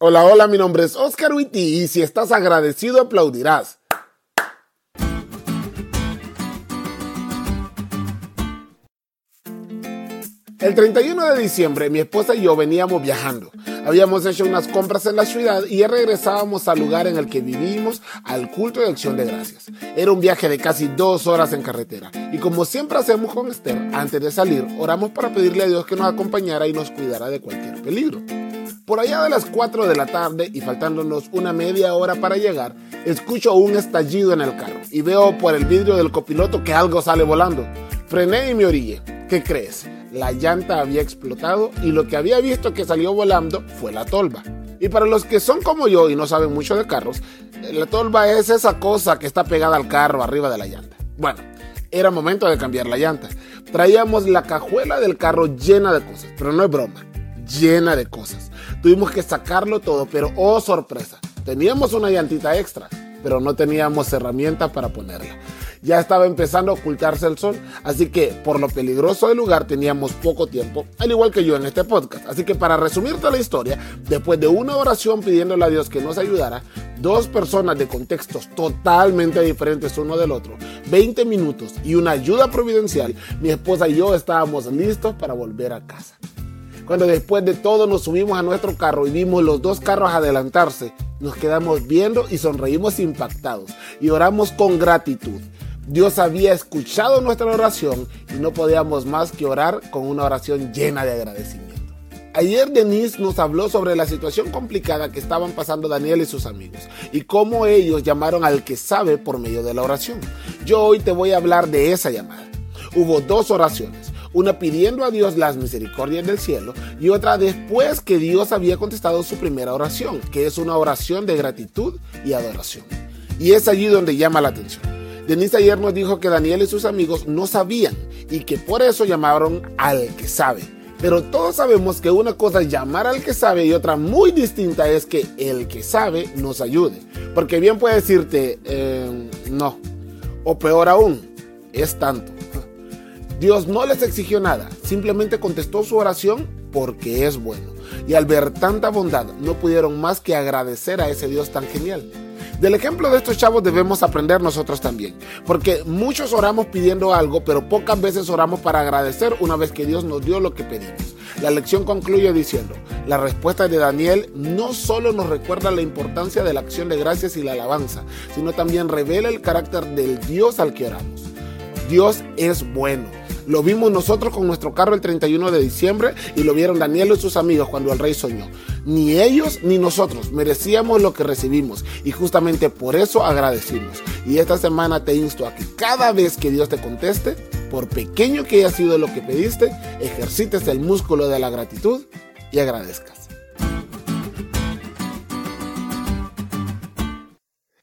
Hola, hola, mi nombre es Oscar Witty y si estás agradecido aplaudirás. El 31 de diciembre mi esposa y yo veníamos viajando. Habíamos hecho unas compras en la ciudad y regresábamos al lugar en el que vivimos al culto de acción de gracias. Era un viaje de casi dos horas en carretera y como siempre hacemos con Esther, antes de salir oramos para pedirle a Dios que nos acompañara y nos cuidara de cualquier peligro. Por allá de las 4 de la tarde y faltándonos una media hora para llegar, escucho un estallido en el carro y veo por el vidrio del copiloto que algo sale volando. Frené y me orillé. ¿Qué crees? La llanta había explotado y lo que había visto que salió volando fue la tolva. Y para los que son como yo y no saben mucho de carros, la tolva es esa cosa que está pegada al carro arriba de la llanta. Bueno, era momento de cambiar la llanta. Traíamos la cajuela del carro llena de cosas, pero no es broma llena de cosas. Tuvimos que sacarlo todo, pero oh sorpresa, teníamos una llantita extra, pero no teníamos herramientas para ponerla. Ya estaba empezando a ocultarse el sol, así que por lo peligroso del lugar teníamos poco tiempo, al igual que yo en este podcast. Así que para resumirte la historia, después de una oración pidiéndole a Dios que nos ayudara, dos personas de contextos totalmente diferentes uno del otro, 20 minutos y una ayuda providencial, mi esposa y yo estábamos listos para volver a casa. Cuando después de todo nos subimos a nuestro carro y vimos los dos carros adelantarse, nos quedamos viendo y sonreímos impactados y oramos con gratitud. Dios había escuchado nuestra oración y no podíamos más que orar con una oración llena de agradecimiento. Ayer Denise nos habló sobre la situación complicada que estaban pasando Daniel y sus amigos y cómo ellos llamaron al que sabe por medio de la oración. Yo hoy te voy a hablar de esa llamada. Hubo dos oraciones una pidiendo a Dios las misericordias del cielo y otra después que Dios había contestado su primera oración, que es una oración de gratitud y adoración. Y es allí donde llama la atención. Denise ayer nos dijo que Daniel y sus amigos no sabían y que por eso llamaron al que sabe. Pero todos sabemos que una cosa es llamar al que sabe y otra muy distinta es que el que sabe nos ayude. Porque bien puede decirte, eh, no. O peor aún, es tanto. Dios no les exigió nada, simplemente contestó su oración porque es bueno. Y al ver tanta bondad, no pudieron más que agradecer a ese Dios tan genial. Del ejemplo de estos chavos debemos aprender nosotros también, porque muchos oramos pidiendo algo, pero pocas veces oramos para agradecer una vez que Dios nos dio lo que pedimos. La lección concluye diciendo, la respuesta de Daniel no solo nos recuerda la importancia de la acción de gracias y la alabanza, sino también revela el carácter del Dios al que oramos. Dios es bueno lo vimos nosotros con nuestro carro el 31 de diciembre y lo vieron Daniel y sus amigos cuando el rey soñó. Ni ellos ni nosotros merecíamos lo que recibimos y justamente por eso agradecimos. Y esta semana te insto a que cada vez que Dios te conteste, por pequeño que haya sido lo que pediste, ejercites el músculo de la gratitud y agradezcas.